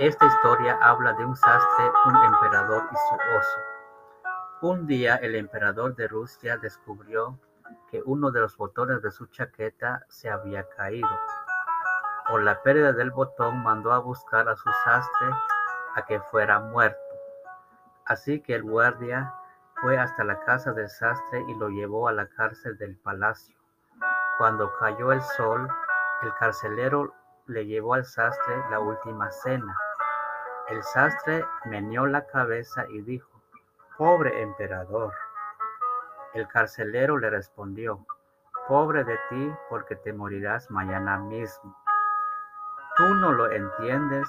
Esta historia habla de un sastre, un emperador y su oso. Un día el emperador de Rusia descubrió que uno de los botones de su chaqueta se había caído. Por la pérdida del botón mandó a buscar a su sastre a que fuera muerto. Así que el guardia fue hasta la casa del sastre y lo llevó a la cárcel del palacio. Cuando cayó el sol, el carcelero le llevó al sastre la última cena. El sastre meneó la cabeza y dijo, Pobre emperador. El carcelero le respondió, Pobre de ti porque te morirás mañana mismo. Tú no lo entiendes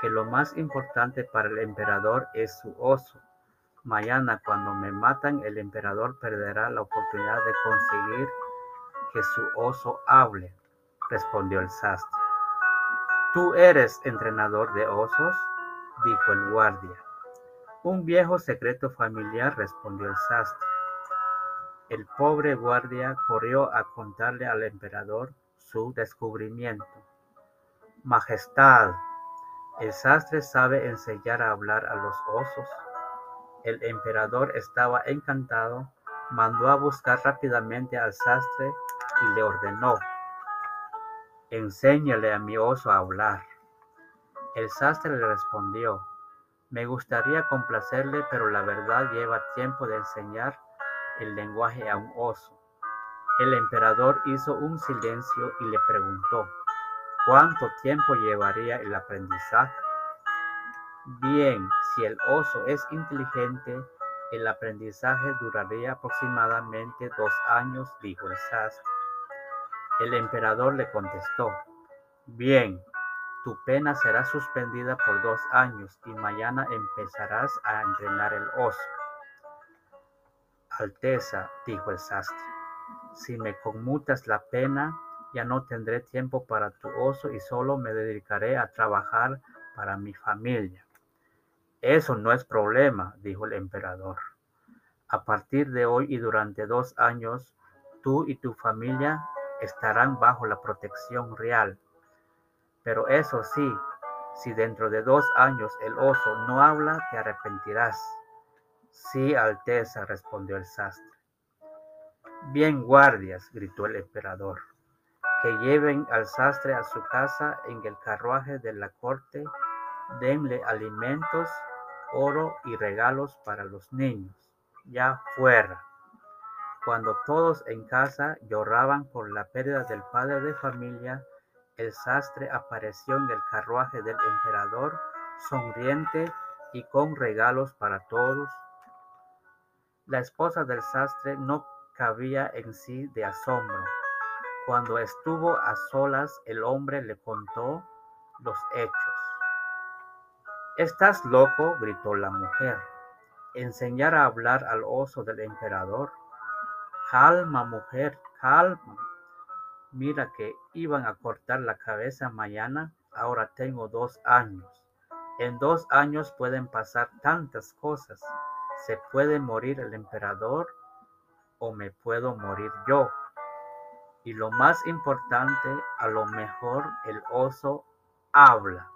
que lo más importante para el emperador es su oso. Mañana cuando me matan el emperador perderá la oportunidad de conseguir que su oso hable, respondió el sastre. ¿Tú eres entrenador de osos? Dijo el guardia. Un viejo secreto familiar, respondió el sastre. El pobre guardia corrió a contarle al emperador su descubrimiento. Majestad, el sastre sabe enseñar a hablar a los osos. El emperador estaba encantado, mandó a buscar rápidamente al sastre y le ordenó Enséñale a mi oso a hablar. El sastre le respondió, me gustaría complacerle, pero la verdad lleva tiempo de enseñar el lenguaje a un oso. El emperador hizo un silencio y le preguntó, ¿cuánto tiempo llevaría el aprendizaje? Bien, si el oso es inteligente, el aprendizaje duraría aproximadamente dos años, dijo el sastre. El emperador le contestó, Bien, tu pena será suspendida por dos años y mañana empezarás a entrenar el oso. Alteza, dijo el sastre, si me conmutas la pena, ya no tendré tiempo para tu oso y solo me dedicaré a trabajar para mi familia. Eso no es problema, dijo el emperador. A partir de hoy y durante dos años, tú y tu familia estarán bajo la protección real. Pero eso sí, si dentro de dos años el oso no habla, te arrepentirás. Sí, Alteza, respondió el sastre. Bien, guardias, gritó el emperador, que lleven al sastre a su casa en el carruaje de la corte, denle alimentos, oro y regalos para los niños. Ya fuera. Cuando todos en casa lloraban por la pérdida del padre de familia, el sastre apareció en el carruaje del emperador, sonriente y con regalos para todos. La esposa del sastre no cabía en sí de asombro. Cuando estuvo a solas, el hombre le contó los hechos. ¿Estás loco? gritó la mujer. ¿Enseñar a hablar al oso del emperador? Calma, mujer, calma. Mira que iban a cortar la cabeza mañana, ahora tengo dos años. En dos años pueden pasar tantas cosas. Se puede morir el emperador o me puedo morir yo. Y lo más importante, a lo mejor el oso habla.